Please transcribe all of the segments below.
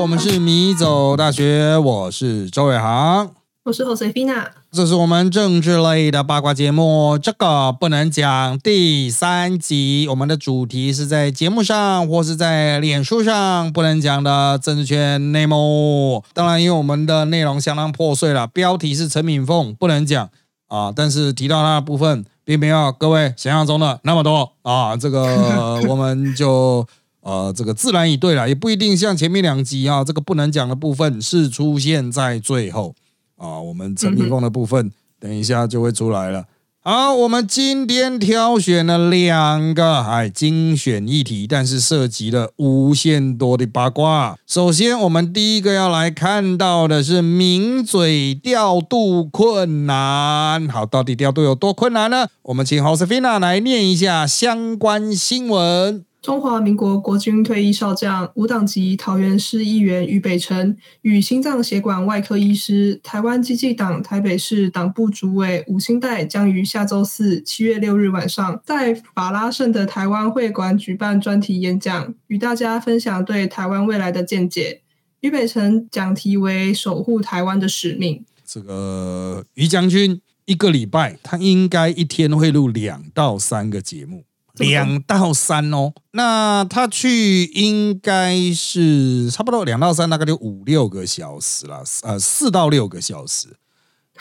我们是米走大学，我是周伟航，我是 Josefina，这是我们政治类的八卦节目，这个不能讲第三集。我们的主题是在节目上或是在脸书上不能讲的政治圈内幕。当然，因为我们的内容相当破碎了，标题是陈敏凤不能讲啊，但是提到他的部分并没有各位想象中的那么多啊，这个我们就。呃，这个自然以对了，也不一定像前面两集啊，这个不能讲的部分是出现在最后啊。我们陈明峰的部分，等一下就会出来了。好，我们今天挑选了两个哎精选议题，但是涉及了无限多的八卦。首先，我们第一个要来看到的是名嘴调度困难。好，到底调度有多困难呢？我们请 Josefina 来念一下相关新闻。中华民国国军退役少将、无党籍桃园市议员于北辰与心脏血管外科医师、台湾基济党台北市党部主委吴兴代将于下周四七月六日晚上在法拉盛的台湾会馆举办专题演讲，与大家分享对台湾未来的见解。于北辰讲题为“守护台湾的使命”。这个于将军一个礼拜，他应该一天会录两到三个节目。两到三哦，那他去应该是差不多两到三，大概就五六个小时了，呃，四到六个小时，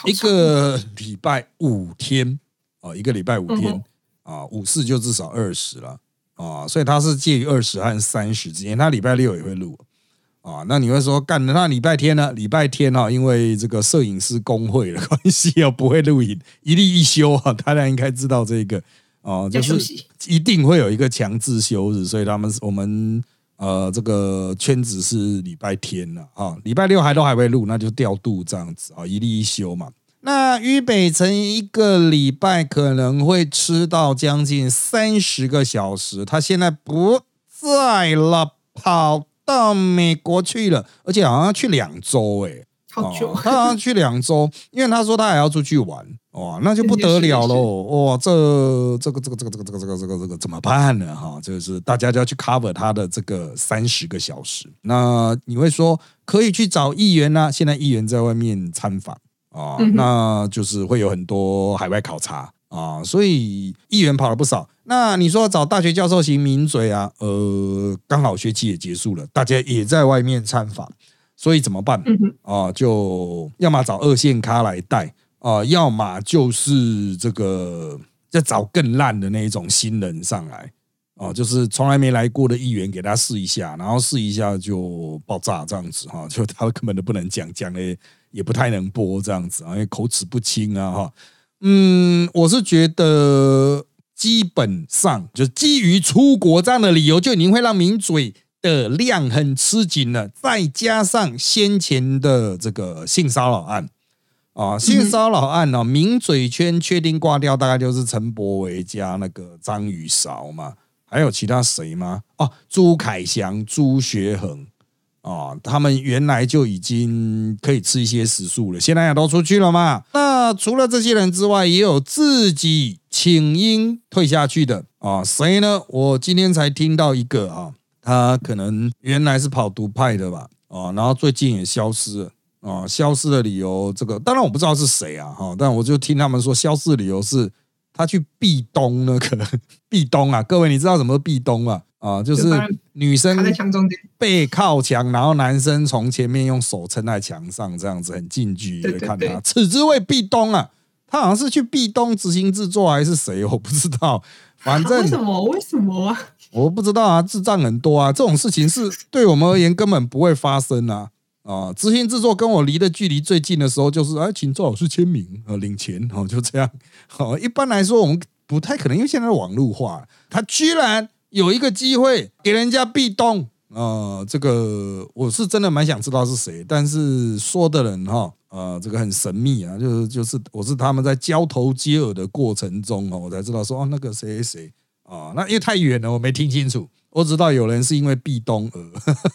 一个礼拜五天哦，一个礼拜五天啊，五四就至少二十了啊，所以他是介于二十和三十之间，他礼拜六也会录啊。那你会说干那礼拜天呢？礼拜天啊，因为这个摄影师工会的关系哦，不会录影，一例一休啊，大家应该知道这个。哦，就是一定会有一个强制休日，所以他们我们呃这个圈子是礼拜天了啊，礼拜六还都还会录，那就调度这样子啊，一例一休嘛。那于北辰一个礼拜可能会吃到将近三十个小时，他现在不在了，跑到美国去了，而且好像去两周哎。好久，他好像去两周，因为他说他还要出去玩，哇，那就不得了喽，哇，这这个这个这个这个这个这个这个这个怎么办呢？哈，就是大家就要去 cover 他的这个三十个小时。那你会说可以去找议员呢？现在议员在外面参访啊，那就是会有很多海外考察啊，所以议员跑了不少。那你说找大学教授型名嘴啊，呃，刚好学期也结束了，大家也在外面参访。所以怎么办啊？就要么找二线咖来带啊，要么就是这个再找更烂的那一种新人上来啊，就是从来没来过的议员给他试一下，然后试一下就爆炸这样子哈，就他根本都不能讲，讲的也不太能播这样子啊，因为口齿不清啊哈。嗯，我是觉得基本上就基于出国这样的理由，就已经会让名嘴。的量很吃紧了，再加上先前的这个性骚扰案啊，性骚扰案呢，名嘴圈确定挂掉，大概就是陈柏维加那个张宇韶嘛，还有其他谁吗？哦，朱凯翔、朱学恒啊，他们原来就已经可以吃一些食宿了，现在也都出去了嘛。那除了这些人之外，也有自己请缨退下去的啊，谁呢？我今天才听到一个啊。他可能原来是跑独派的吧，哦，然后最近也消失了，哦，消失的理由这个当然我不知道是谁啊，哈，但我就听他们说消失的理由是他去壁咚那个壁咚啊，各位你知道什么壁咚啊？啊，就是女生在墙中间背靠墙，然后男生从前面用手撑在墙上，这样子很近距离的看他，此之谓壁咚啊。他好像是去壁咚执行制作还是谁，我不知道，反正 为什么为什么啊？我不知道啊，智障很多啊，这种事情是对我们而言根本不会发生啊！啊，执行制作跟我离的距离最近的时候，就是哎，请周老师签名啊，领钱哦，就这样。好，一般来说我们不太可能，因为现在网络化，他居然有一个机会给人家壁咚啊，这个我是真的蛮想知道是谁，但是说的人哈，呃，这个很神秘啊，就是就是我是他们在交头接耳的过程中哦，我才知道说哦，那个谁谁谁。啊，那因为太远了，我没听清楚。我知道有人是因为壁咚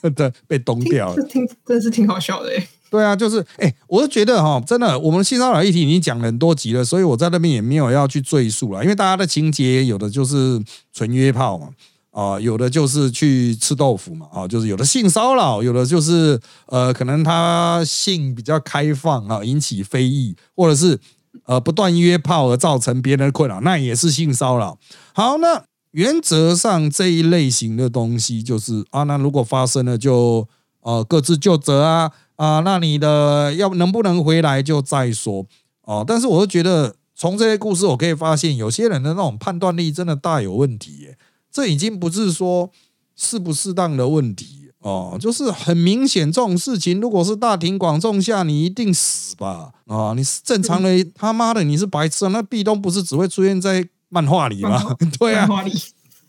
而 的被咚掉了，听真是挺好笑的哎。对啊，就是哎，我是觉得哈，真的，我们性骚扰议题已经讲了很多集了，所以我在那边也没有要去赘述了，因为大家的情节有的就是纯约炮嘛，啊，有的就是去吃豆腐嘛，啊，就是有的性骚扰，有的就是呃，可能他性比较开放啊，引起非议，或者是呃不断约炮而造成别人的困扰，那也是性骚扰。好，那原则上这一类型的东西就是啊，那如果发生了就呃各自就责啊啊，那你的要能不能回来就再说哦。但是我就觉得从这些故事我可以发现，有些人的那种判断力真的大有问题耶。这已经不是说适不适当的问题哦，就是很明显这种事情，如果是大庭广众下，你一定死吧啊！你是正常的，他妈的你是白痴啊！那壁咚不是只会出现在漫画里吗？对啊，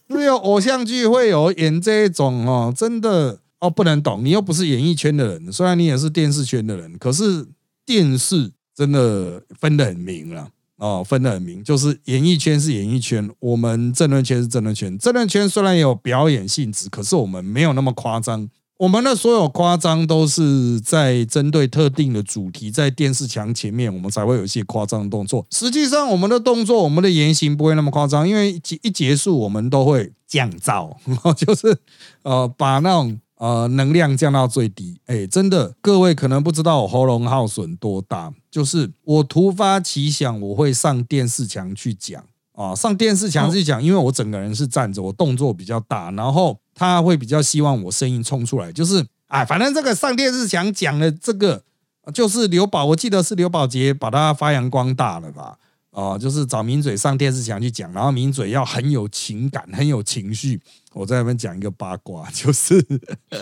只有偶像剧会有演这种哦，真的哦不能懂，你又不是演艺圈的人，虽然你也是电视圈的人，可是电视真的分得很明了。哦，分得很明，就是演艺圈是演艺圈，我们政论圈是政论圈。政论圈虽然有表演性质，可是我们没有那么夸张。我们的所有夸张都是在针对特定的主题，在电视墙前面，我们才会有一些夸张的动作。实际上，我们的动作、我们的言行不会那么夸张，因为一结束，我们都会降噪，就是呃，把那种。呃，能量降到最低。哎，真的，各位可能不知道我喉咙耗损多大，就是我突发奇想，我会上电视墙去讲啊，上电视墙去讲，因为我整个人是站着，我动作比较大，然后他会比较希望我声音冲出来，就是哎，反正这个上电视墙讲的这个，就是刘宝，我记得是刘宝杰把它发扬光大了吧。哦，就是找名嘴上电视墙去讲，然后名嘴要很有情感、很有情绪。我在那边讲一个八卦，就是。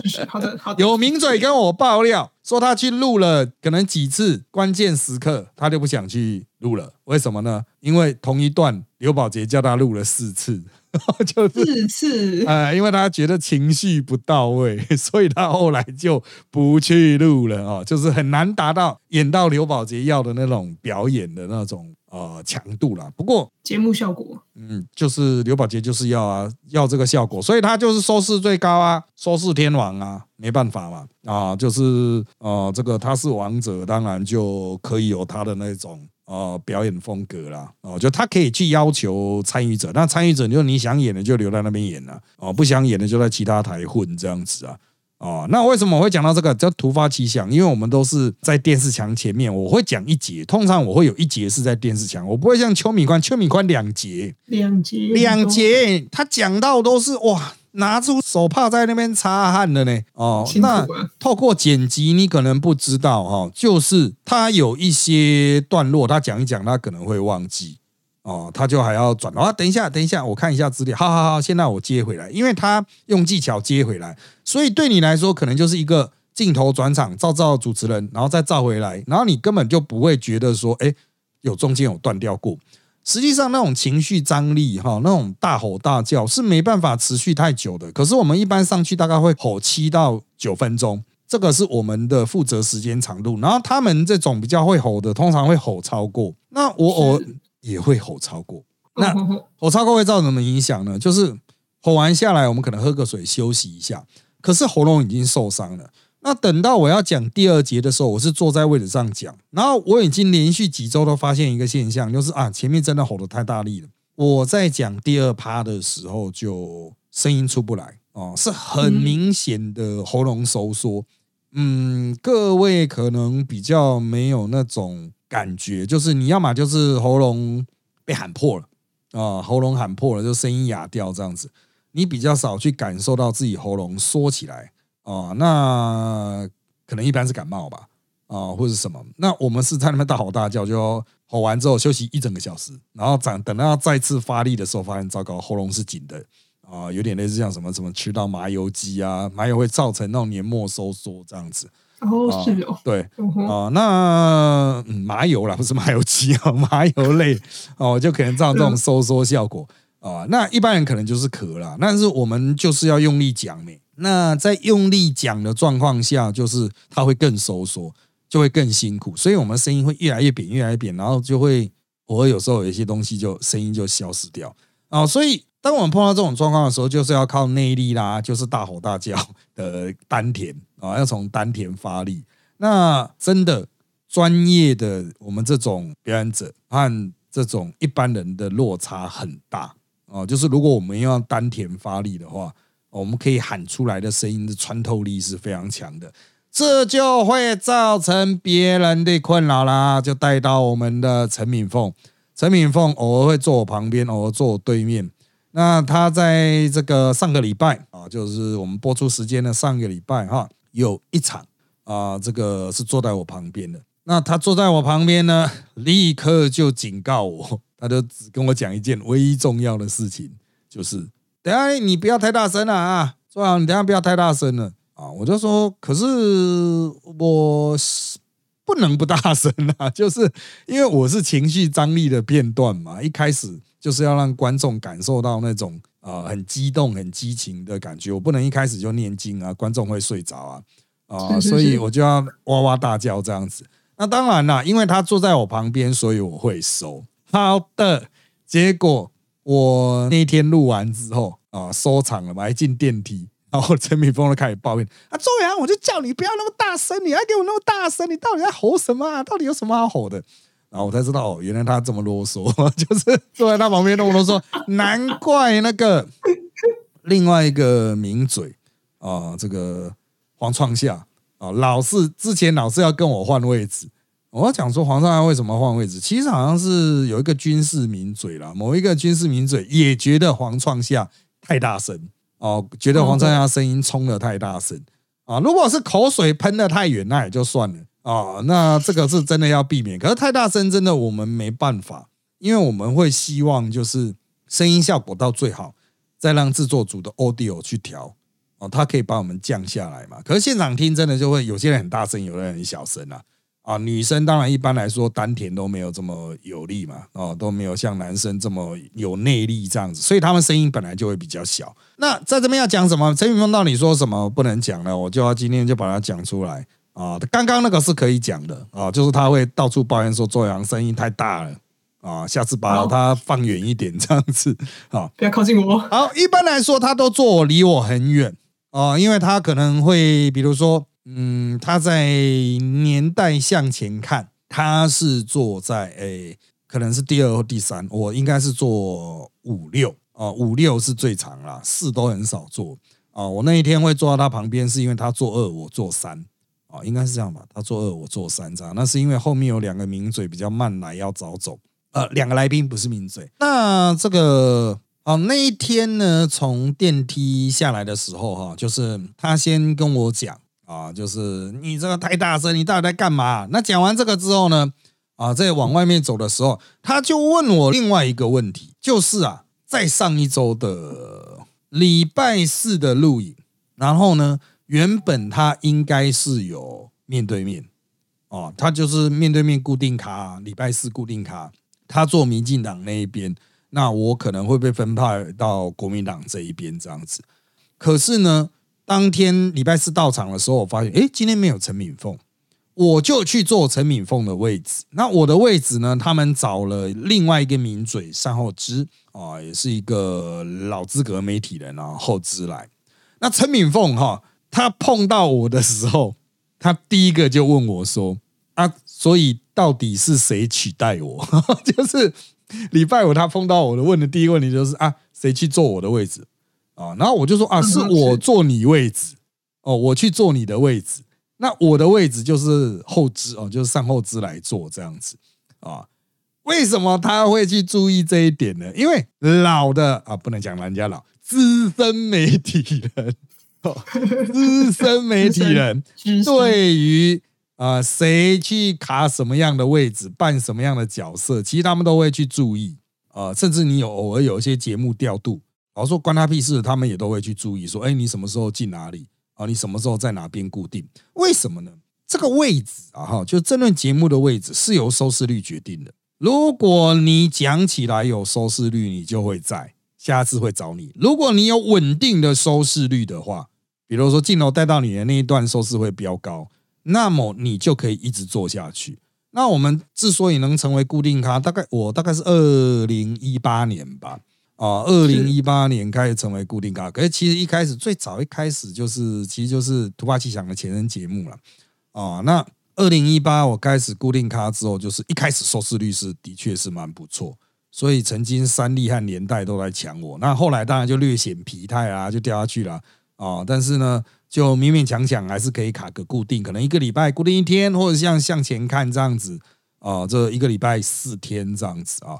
有名嘴跟我爆料说，他去录了可能几次关键时刻，他就不想去录了。为什么呢？因为同一段刘宝杰叫他录了四次，就是四次。呃，因为他觉得情绪不到位，所以他后来就不去录了哦，就是很难达到演到刘宝杰要的那种表演的那种。呃，强度啦。不过节目效果，嗯，就是刘宝杰就是要啊，要这个效果，所以他就是收视最高啊，收视天王啊，没办法嘛，啊，就是呃，这个他是王者，当然就可以有他的那种呃表演风格啦，哦，就他可以去要求参与者，那参与者就你想演的就留在那边演了，哦，不想演的就在其他台混这样子啊。哦，那为什么我会讲到这个叫突发奇想？因为我们都是在电视墙前面，我会讲一节，通常我会有一节是在电视墙，我不会像邱敏宽，邱敏宽两节，两节，两节，他讲到都是哇，拿出手帕在那边擦汗的呢。哦，那透过剪辑，你可能不知道哦，就是他有一些段落，他讲一讲，他可能会忘记。哦，他就还要转啊！等一下，等一下，我看一下资料。好好好，现在我接回来，因为他用技巧接回来，所以对你来说可能就是一个镜头转场，照照主持人，然后再照回来，然后你根本就不会觉得说，哎，有中间有断掉过。实际上，那种情绪张力哈，那种大吼大叫是没办法持续太久的。可是我们一般上去大概会吼七到九分钟，这个是我们的负责时间长度。然后他们这种比较会吼的，通常会吼超过。那我我。也会吼超过，那吼超过会造成什么影响呢？就是吼完下来，我们可能喝个水休息一下，可是喉咙已经受伤了。那等到我要讲第二节的时候，我是坐在位置上讲，然后我已经连续几周都发现一个现象，就是啊，前面真的吼得太大力了。我在讲第二趴的时候，就声音出不来哦，是很明显的喉咙收缩。嗯，各位可能比较没有那种。感觉就是你要么就是喉咙被喊破了啊，喉咙喊破了就声音哑掉这样子，你比较少去感受到自己喉咙缩起来啊，那可能一般是感冒吧啊，或者什么？那我们是在那边大吼大叫，就吼完之后休息一整个小时，然后等等到再次发力的时候，发现糟糕，喉咙是紧的啊，有点类似像什么什么吃到麻油鸡啊，麻油会造成那种黏膜收缩这样子。哦，是哦，对啊，那麻油啦，不是麻油鸡啊，麻油类哦，就可能造成这种收缩效果啊。那一般人可能就是咳啦，但是我们就是要用力讲没。那在用力讲的状况下，就是它会更收缩，就会更辛苦，所以我们声音会越来越扁，越来越扁，然后就会偶尔有时候有一些东西就声音就消失掉啊。所以当我们碰到这种状况的时候，就是要靠内力啦，就是大吼大叫的丹田。啊，要从丹田发力。那真的专业的我们这种表演者和这种一般人的落差很大哦，就是如果我们要丹田发力的话，我们可以喊出来的声音的穿透力是非常强的，这就会造成别人的困扰啦。就带到我们的陈敏凤，陈敏凤偶尔会坐我旁边，偶尔坐我对面。那他在这个上个礼拜啊，就是我们播出时间的上个礼拜哈，有一场啊，这个是坐在我旁边的。那他坐在我旁边呢，立刻就警告我，他就只跟我讲一件唯一重要的事情，就是等下你不要太大声了啊，坐好，你等下不要太大声了啊。我就说，可是我不能不大声啊，就是因为我是情绪张力的片段嘛，一开始就是要让观众感受到那种啊很激动、很激情的感觉，我不能一开始就念经啊，观众会睡着啊啊，所以我就要哇哇大叫这样子。那当然啦，因为他坐在我旁边，所以我会收。好的，结果我那天录完之后啊，收场了嘛，一进电梯，然后陈敏峰就开始抱怨：“啊，周阳，我就叫你不要那么大声，你还给我那么大声，你到底在吼什么啊？到底有什么好吼的？”然后我才知道，原来他这么啰嗦，就是坐在他旁边那么啰嗦，难怪那个另外一个名嘴啊，这个黄创夏。啊，老是之前老是要跟我换位置，我要讲说皇上为什么换位置？其实好像是有一个军事名嘴啦，某一个军事名嘴也觉得皇创下太大声哦，觉得皇创下声音冲的太大声啊。如果是口水喷的太远，那也就算了啊。那这个是真的要避免，可是太大声真的我们没办法，因为我们会希望就是声音效果到最好，再让制作组的 audio 去调。哦，它可以把我们降下来嘛？可是现场听真的就会有些人很大声，有的人很小声啊。啊，女生当然一般来说丹田都没有这么有力嘛，哦，都没有像男生这么有内力这样子，所以他们声音本来就会比较小。那在这边要讲什么？陈宇峰到底说什么不能讲了？我就要今天就把它讲出来啊。刚刚那个是可以讲的啊，就是他会到处抱怨说周阳声音太大了啊，下次把他放远一点这样子啊，不要靠近我。好，一般来说他都坐离我很远。啊，因为他可能会，比如说，嗯，他在年代向前看，他是坐在诶，可能是第二或第三，我应该是坐五六啊，五六是最长啦，四都很少坐啊。我那一天会坐到他旁边，是因为他坐二，我坐三啊，应该是这样吧？他坐二，我坐三这样。那是因为后面有两个名嘴比较慢来，要早走。呃，两个来宾不是名嘴，那这个。哦，那一天呢，从电梯下来的时候，哈，就是他先跟我讲啊，就是你这个太大声，你到底在干嘛？那讲完这个之后呢，啊，在往外面走的时候，他就问我另外一个问题，就是啊，在上一周的礼拜四的录影，然后呢，原本他应该是有面对面，哦，他就是面对面固定卡，礼拜四固定卡，他做民进党那一边。那我可能会被分派到国民党这一边这样子，可是呢，当天礼拜四到场的时候，我发现，哎，今天没有陈敏凤，我就去坐陈敏凤的位置。那我的位置呢，他们找了另外一个名嘴善后之啊，也是一个老资格媒体人啊，后知来。那陈敏凤哈，他碰到我的时候，他第一个就问我说：“啊，所以到底是谁取代我？” 就是。礼拜五他碰到我的问的第一个问题就是啊，谁去坐我的位置啊？然后我就说啊，是我坐你位置哦，我去坐你的位置。那我的位置就是后肢哦，就是上后肢来坐这样子啊。为什么他会去注意这一点呢？因为老的啊，不能讲人家老，资深媒体人，资深媒体人对于。啊，谁去卡什么样的位置，扮什么样的角色，其实他们都会去注意啊。甚至你有偶尔有一些节目调度，我说关他屁事，他们也都会去注意，说，哎，你什么时候进哪里啊？你什么时候在哪边固定？为什么呢？这个位置啊，哈，就这论节目的位置是由收视率决定的。如果你讲起来有收视率，你就会在下次会找你。如果你有稳定的收视率的话，比如说镜头带到你的那一段收视会飙高。那么你就可以一直做下去。那我们之所以能成为固定咖，大概我大概是二零一八年吧，啊，二零一八年开始成为固定咖。可是其实一开始最早一开始就是，其实就是突发奇想的前身节目了，啊，那二零一八我开始固定咖之后，就是一开始收视率是的确是蛮不错，所以曾经三立和年代都来抢我。那后来当然就略显疲态啊，就掉下去了啊。但是呢，就勉勉强强还是可以卡个固定，可能一个礼拜固定一天，或者像向前看这样子啊，这一个礼拜四天这样子啊。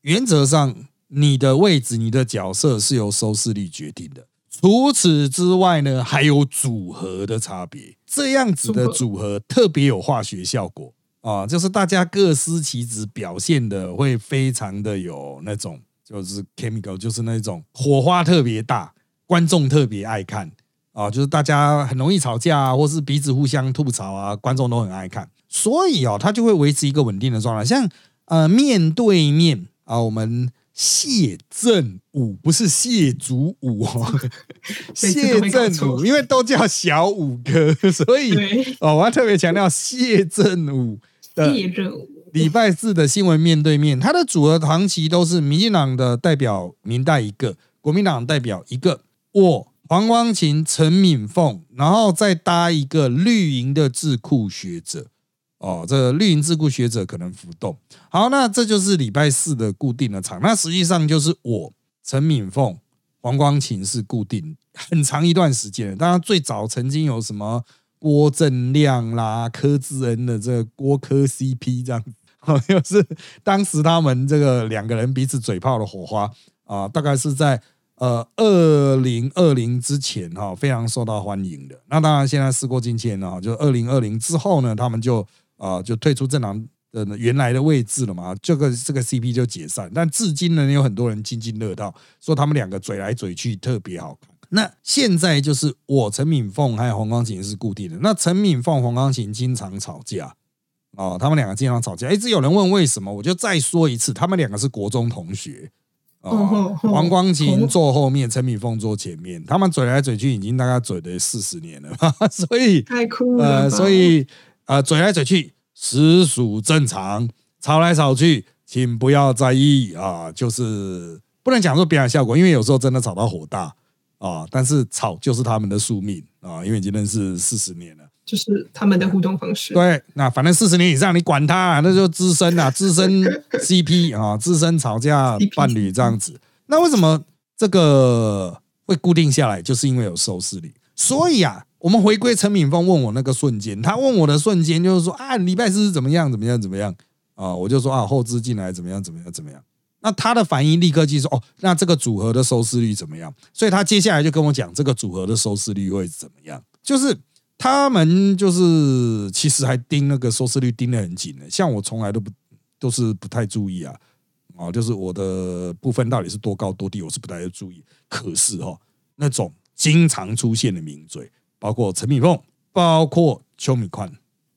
原则上，你的位置、你的角色是由收视率决定的。除此之外呢，还有组合的差别。这样子的组合特别有化学效果啊，就是大家各司其职，表现的会非常的有那种，就是 chemical，就是那种火花特别大，观众特别爱看啊，就是大家很容易吵架啊，或是彼此互相吐槽啊，观众都很爱看，所以哦，它就会维持一个稳定的状态。像呃，面对面啊，我们。谢振武不是谢祖武哦，谢振武，因为都叫小五哥，所以哦，我要特别强调谢振武的礼拜四的新闻面对面，他的组合长期都是民进党的代表明代一个，国民党代表一个，我黄光琴、陈敏凤，然后再搭一个绿营的智库学者。哦，这绿营智库学者可能浮动。好，那这就是礼拜四的固定的场。那实际上就是我陈敏凤、黄光琴是固定很长一段时间。当然，最早曾经有什么郭正亮啦、柯志恩的这个郭柯 CP 这样，好，就是当时他们这个两个人彼此嘴炮的火花啊，大概是在呃二零二零之前哈，非常受到欢迎的。那当然，现在事过境迁了，就二零二零之后呢，他们就。啊，就退出政党的原来的位置了嘛，这个这个 CP 就解散。但至今呢，有很多人津津乐道，说他们两个嘴来嘴去特别好看。那现在就是我陈敏凤还有黄光琴是固定的。那陈敏凤、黄光琴经常吵架哦，他们两个经常吵架。一直有人问为什么，我就再说一次，他们两个是国中同学哦，黄光琴坐后面，陈敏凤坐前面，他们嘴来嘴去已经大概嘴了四十年了，所以太酷了，呃，所以。啊，嘴来嘴去实属正常，吵来吵去，请不要在意啊。就是不能讲说表演效果，因为有时候真的吵到火大啊。但是吵就是他们的宿命啊，因为已经认识四十年了，就是他们的互动方式。对，那反正四十年以上，你管他，那就资深啊，资深 CP 啊，资深吵架伴侣这样子。那为什么这个会固定下来？就是因为有收视率，所以啊。我们回归陈敏峰问我那个瞬间，他问我的瞬间就是说啊，礼拜四是怎么样怎么样怎么样啊？我就说啊，后置进来怎么样怎么样怎么样？那他的反应立刻就说哦，那这个组合的收视率怎么样？所以他接下来就跟我讲这个组合的收视率会怎么样？就是他们就是其实还盯那个收视率盯得很紧的，像我从来都不都是不太注意啊，啊，就是我的部分到底是多高多低，我是不太注意。可是哦，那种经常出现的名嘴。包括陈敏凤，包括邱敏宽，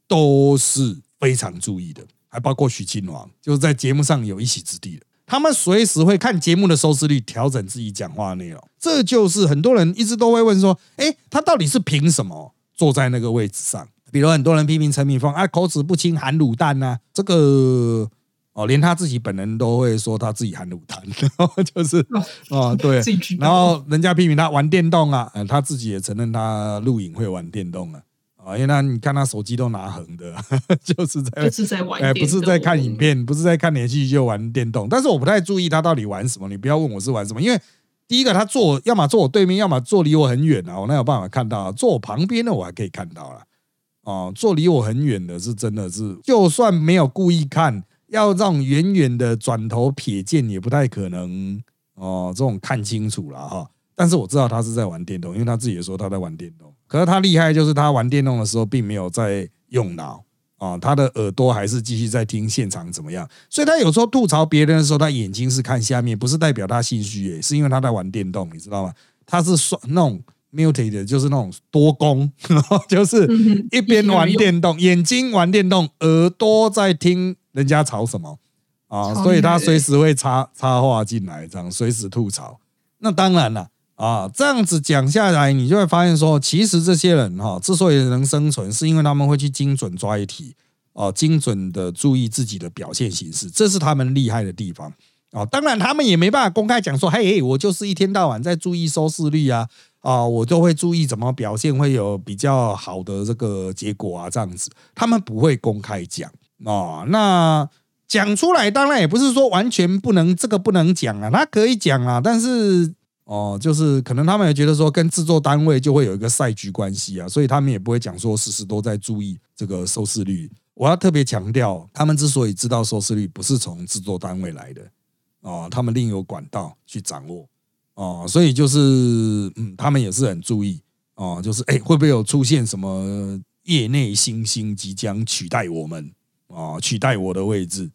都是非常注意的，还包括许清王，就是在节目上有一席之地的。他们随时会看节目的收视率，调整自己讲话内容。这就是很多人一直都会问说：，哎，他到底是凭什么坐在那个位置上？比如很多人批评陈敏凤啊，口齿不清，含卤蛋呐，这个。哦，连他自己本人都会说他自己含卤蛋，然后就是哦，对，然后人家批评他玩电动啊，他自己也承认他录影会玩电动啊，啊，因为他你看他手机都拿横的，就是在就是在玩，哎，不是在看影片，不是在看连续剧就玩电动，但是我不太注意他到底玩什么，你不要问我是玩什么，因为第一个他坐，要么坐我对面，要么坐离我很远啊，我哪有办法看到？啊坐我旁边的我还可以看到了，哦，坐离我很远的是真的是，就算没有故意看。要让远远的转头瞥见也不太可能哦，这种看清楚了哈。但是我知道他是在玩电动，因为他自己也说他在玩电动。可是他厉害就是他玩电动的时候并没有在用脑啊，他的耳朵还是继续在听现场怎么样。所以他有时候吐槽别人的时候，他眼睛是看下面，不是代表他心虚，诶，是因为他在玩电动，你知道吗？他是双那种 muted，就是那种多功，就是一边玩电动，眼睛玩电动，耳朵在听。人家吵什么啊？所以他随时会插插话进来，这样随时吐槽。那当然了啊，这样子讲下来，你就会发现说，其实这些人哈，之所以能生存，是因为他们会去精准抓一题啊，精准的注意自己的表现形式，这是他们厉害的地方啊。当然，他们也没办法公开讲说，嘿，我就是一天到晚在注意收视率啊啊，我就会注意怎么表现会有比较好的这个结果啊，这样子，他们不会公开讲。哦，那讲出来，当然也不是说完全不能这个不能讲啊，他可以讲啊，但是哦，就是可能他们也觉得说跟制作单位就会有一个赛局关系啊，所以他们也不会讲说时时都在注意这个收视率。我要特别强调，他们之所以知道收视率，不是从制作单位来的哦，他们另有管道去掌握哦，所以就是嗯，他们也是很注意哦，就是哎，会不会有出现什么业内新星即将取代我们啊，取代我的位置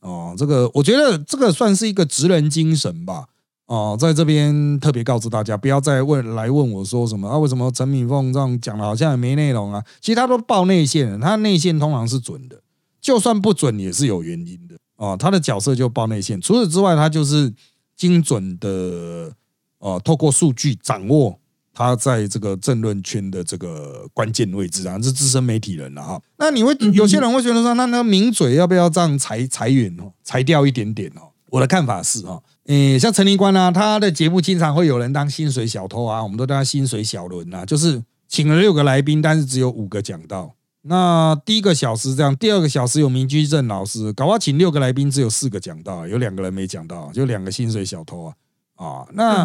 哦，这个我觉得这个算是一个职人精神吧。哦，在这边特别告诉大家，不要再问来问我说什么啊？为什么陈敏凤这样讲的好像也没内容啊？其实他都报内线，他内线通常是准的，就算不准也是有原因的哦。他的角色就报内线，除此之外，他就是精准的哦，透过数据掌握他在这个政论圈的这个关键位置啊，是资深媒体人了哈。那你会有些人会觉得说，那那名嘴要不要这样裁裁员哦，裁掉一点点哦？我的看法是哈。诶，像陈林官啊，他的节目经常会有人当薪水小偷啊，我们都叫他薪水小轮啊，就是请了六个来宾，但是只有五个讲到。那第一个小时这样，第二个小时有明居正老师，搞不请六个来宾，只有四个讲到，有两个人没讲到，就两个薪水小偷啊啊。那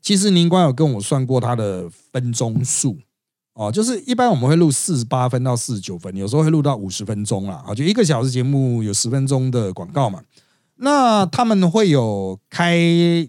其实宁官有跟我算过他的分钟数哦，就是一般我们会录四十八分到四十九分，有时候会录到五十分钟啦，啊，就一个小时节目有十分钟的广告嘛。那他们会有开，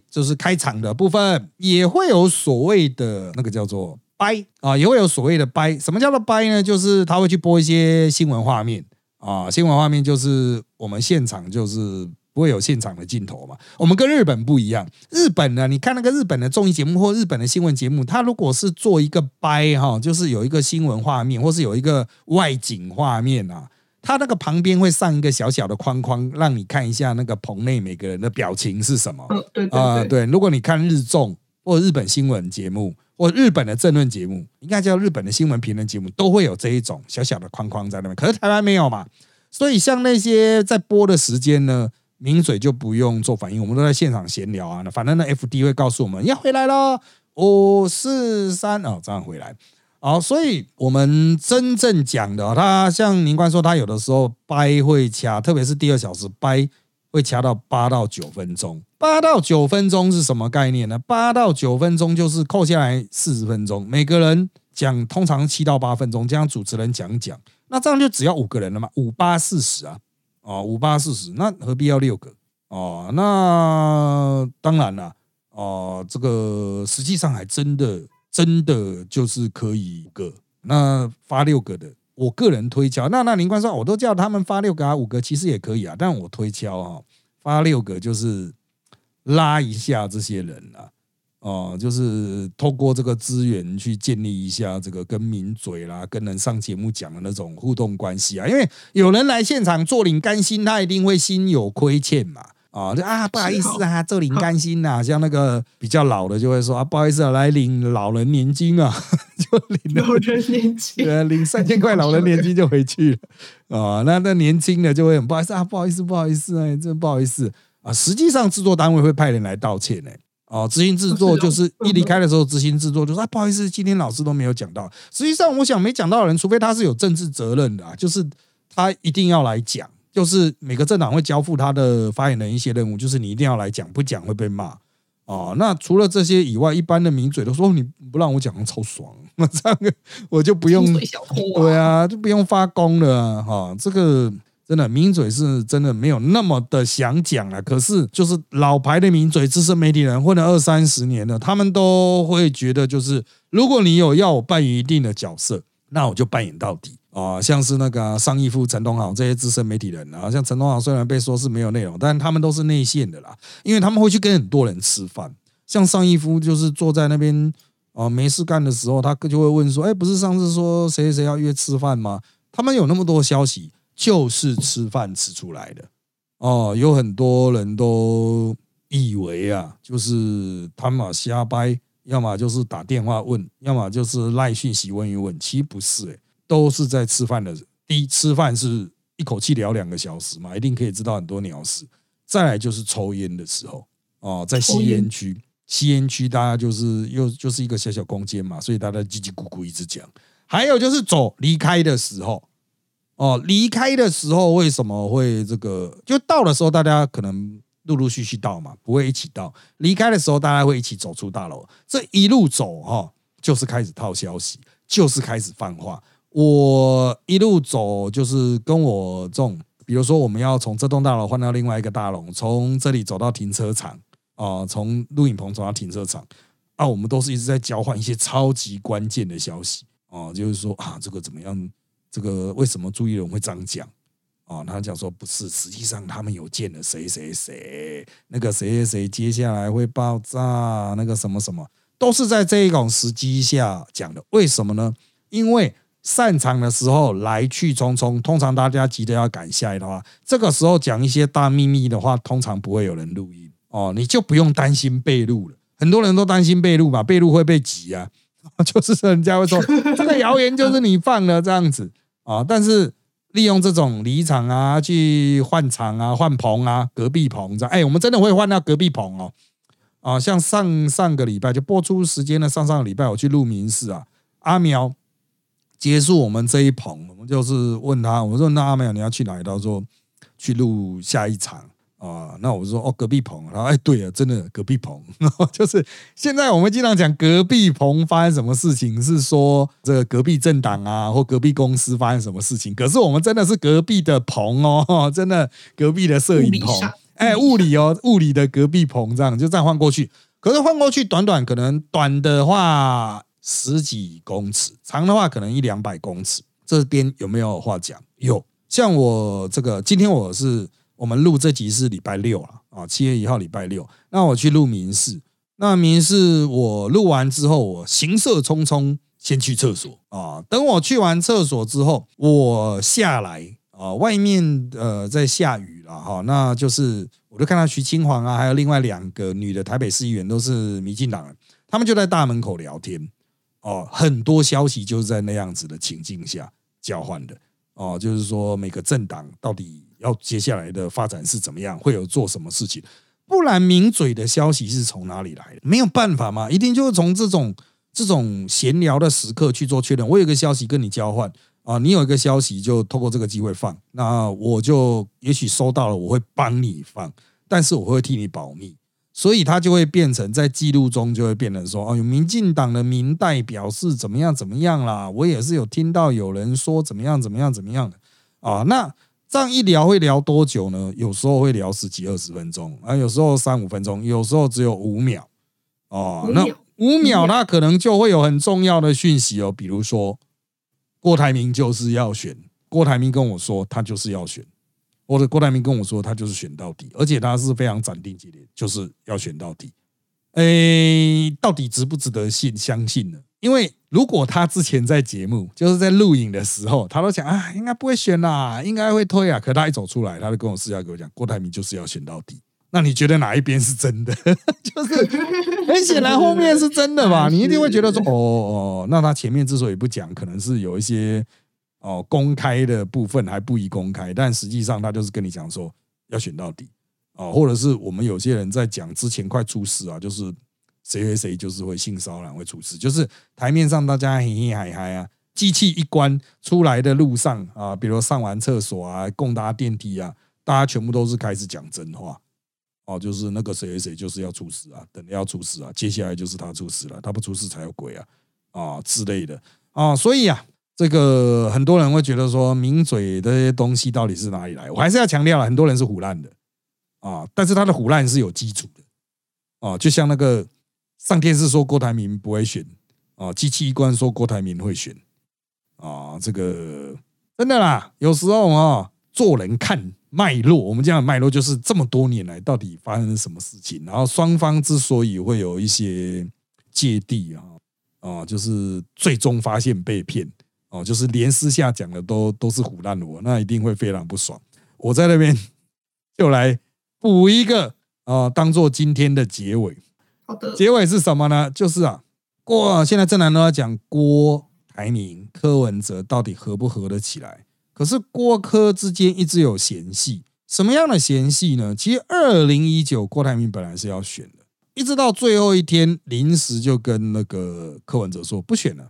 就是开场的部分，也会有所谓的那个叫做掰啊，也会有所谓的掰。什么叫做掰呢？就是他会去播一些新闻画面啊，新闻画面就是我们现场就是不会有现场的镜头嘛。我们跟日本不一样，日本呢，你看那个日本的综艺节目或日本的新闻节目，它如果是做一个掰哈，就是有一个新闻画面，或是有一个外景画面啊。它那个旁边会上一个小小的框框，让你看一下那个棚内每个人的表情是什么。嗯，对啊，对。如果你看日综或日本新闻节目或日本的政论节目，应该叫日本的新闻评论节目，都会有这一种小小的框框在那边。可是台湾没有嘛，所以像那些在播的时间呢，名嘴就不用做反应，我们都在现场闲聊啊。反正那 F D 会告诉我们要回来了，五四三哦，这样回来。好，所以我们真正讲的，他像宁官说，他有的时候掰会掐，特别是第二小时掰会掐到八到九分钟。八到九分钟是什么概念呢？八到九分钟就是扣下来四十分钟，每个人讲通常七到八分钟，这样主持人讲讲，那这样就只要五个人了嘛，五八四十啊，哦，五八四十，那何必要六个？哦，那当然了，哦，这个实际上还真的。真的就是可以五个，那发六个的，我个人推敲。那那林官说，我都叫他们发六个啊，五个其实也可以啊。但我推敲啊，发六个就是拉一下这些人啊，哦，就是透过这个资源去建立一下这个跟名嘴啦、跟人上节目讲的那种互动关系啊。因为有人来现场做领干心，他一定会心有亏欠嘛。啊，就啊，不好意思啊，做领干薪呐，像那个比较老的就会说啊，不好意思啊，来领老人年金啊，就领老人年金，对，领三千块老人年金就回去了啊。那那年轻的就会很不好意思啊，不好意思，不好意思哎，真不好意思啊。实际上制作单位会派人来道歉呢。哦，执行制作就是一离开的时候，执行制作就说啊，不好意思，今天老师都没有讲到。实际上，我想没讲到的人，除非他是有政治责任的，就是他一定要来讲。就是每个政党会交付他的发言人一些任务，就是你一定要来讲，不讲会被骂哦。那除了这些以外，一般的名嘴都说你不让我讲，超爽。那这样我就不用对啊，就不用发功了哈。这个真的名嘴是真的没有那么的想讲了。可是就是老牌的名嘴、资深媒体人混了二三十年了，他们都会觉得，就是如果你有要我扮演一定的角色，那我就扮演到底。啊，像是那个上一夫陈东豪这些资深媒体人啊，像陈东豪虽然被说是没有内容，但他们都是内线的啦，因为他们会去跟很多人吃饭。像上一夫就是坐在那边啊，没事干的时候，他就会问说：“哎，不是上次说谁谁要约吃饭吗？”他们有那么多消息，就是吃饭吃出来的。哦，有很多人都以为啊，就是他们瞎掰，要么就是打电话问，要么就是赖讯息问一问，其实不是哎。都是在吃饭的。第一，吃饭是一口气聊两个小时嘛，一定可以知道很多鸟事。再来就是抽烟的时候，哦，在吸烟区，吸烟区大家就是又就是一个小小空间嘛，所以大家叽叽咕咕一直讲。还有就是走离开的时候，哦，离开的时候为什么会这个？就到的时候大家可能陆陆续续到嘛，不会一起到。离开的时候大家会一起走出大楼，这一路走哈，就是开始套消息，就是开始放话。我一路走就是跟我这种，比如说我们要从这栋大楼换到另外一个大楼，从这里走到停车场啊，从录影棚走到停车场啊，我们都是一直在交换一些超级关键的消息啊，就是说啊，这个怎么样？这个为什么朱一龙会这样讲啊？他讲说不是，实际上他们有见了谁谁谁，那个谁谁谁接下来会爆炸，那个什么什么，都是在这一种时机下讲的。为什么呢？因为散场的时候来去匆匆，通常大家急着要赶下来的话，这个时候讲一些大秘密的话，通常不会有人录音哦，你就不用担心被录了。很多人都担心被录嘛，被录会被挤啊，就是人家会说这个谣言就是你放的这样子。啊！但是利用这种离场啊，去换场啊、换棚啊、隔壁棚这样，哎，我们真的会换到隔壁棚哦。啊，像上上个礼拜就播出时间的上上个礼拜，我去录民事啊，阿苗结束我们这一棚，我们就是问他，我说那阿苗你要去哪里？他说去录下一场。啊，那我说哦，隔壁棚，然后哎，对啊，真的隔壁棚，就是现在我们经常讲隔壁棚发生什么事情，是说这个隔壁政党啊或隔壁公司发生什么事情，可是我们真的是隔壁的棚哦，真的隔壁的摄影棚，哎，物理哦，物理的隔壁棚这样就这样换过去，可是换过去短短可能短的话十几公尺，长的话可能一两百公尺，这边有没有话讲？有，像我这个今天我是。我们录这集是礼拜六了，啊，七月一号礼拜六。那我去录民事，那民事我录完之后，我行色匆匆先去厕所啊。等我去完厕所之后，我下来啊，外面呃在下雨了哈，那就是我就看到徐清煌啊，还有另外两个女的台北市议员都是民进党人，他们就在大门口聊天哦，很多消息就是在那样子的情境下交换的哦，就是说每个政党到底。要接下来的发展是怎么样？会有做什么事情？不然名嘴的消息是从哪里来的？没有办法嘛，一定就是从这种这种闲聊的时刻去做确认。我有个消息跟你交换啊，你有一个消息就透过这个机会放，那我就也许收到了，我会帮你放，但是我会替你保密，所以他就会变成在记录中就会变成说，哦，有民进党的民代表是怎么样怎么样啦，我也是有听到有人说怎么样怎么样怎么样的啊，那。这样一聊会聊多久呢？有时候会聊十几二十分钟啊，有时候三五分钟，有时候只有五秒哦。那五秒那可能就会有很重要的讯息哦，比如说郭台铭就是要选，郭台铭跟我说他就是要选，或者郭台铭跟我说他就是选到底，而且他是非常斩钉截铁，就是要选到底。哎，到底值不值得信相信呢？因为如果他之前在节目，就是在录影的时候，他都讲啊，应该不会选啦，应该会推啊。可他一走出来，他就跟我私下跟我讲，郭台铭就是要选到底。那你觉得哪一边是真的？就是很显然后面是真的吧？你一定会觉得说，哦哦，那他前面之所以不讲，可能是有一些哦公开的部分还不宜公开，但实际上他就是跟你讲说要选到底哦，或者是我们有些人在讲之前快出事啊，就是。谁谁谁就是会性骚扰会出事，就是台面上大家嘿嘿嗨嗨啊，机器一关出来的路上啊，比如上完厕所啊，共搭电梯啊，大家全部都是开始讲真话哦，就是那个谁谁谁就是要出事啊，等要出事啊，接下来就是他出事了，他不出事才有鬼啊啊之类的啊，所以啊，这个很多人会觉得说名嘴这些东西到底是哪里来？我还是要强调，很多人是胡烂的啊，但是他的胡烂是有基础的啊，就像那个。上电视说郭台铭不会选啊，机器一关说郭台铭会选啊，这个真的啦。有时候啊，做人看脉络，我们讲的脉络就是这么多年来到底发生了什么事情，然后双方之所以会有一些芥蒂啊啊，就是最终发现被骗哦，就是连私下讲的都都是胡乱我，那一定会非常不爽。我在那边就来补一个啊，当做今天的结尾。结尾是什么呢？就是啊，郭现在正南都要讲郭台铭、柯文哲到底合不合得起来？可是郭柯之间一直有嫌隙，什么样的嫌隙呢？其实二零一九郭台铭本来是要选的，一直到最后一天临时就跟那个柯文哲说不选了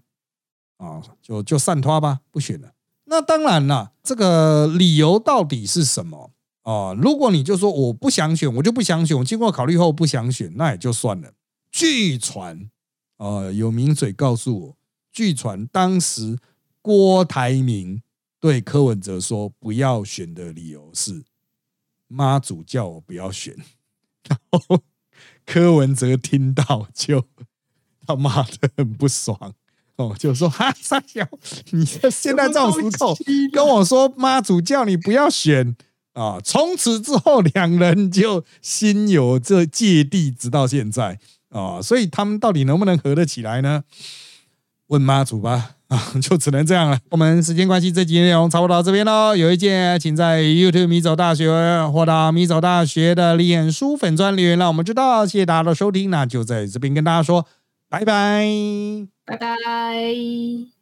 啊，就就散拖吧，不选了。那当然了，这个理由到底是什么啊？如果你就说我不想选，我就不想选，我经过考虑后不想选，那也就算了。据传，呃，有名嘴告诉我，据传当时郭台铭对柯文哲说不要选的理由是妈祖叫我不要选，然后柯文哲听到就他妈的很不爽。哦，就说哈三小，你现在这种时候跟我说妈祖叫你不要选啊！从此之后，两人就心有这芥蒂，直到现在啊！所以他们到底能不能合得起来呢？问妈祖吧啊！就只能这样了。我们时间关系，这集内容差不多到这边喽。有意见，请在 YouTube 米走大学或到米走大学的脸书粉专留言，让我们知道。谢谢大家的收听，那就在这边跟大家说拜拜。拜拜。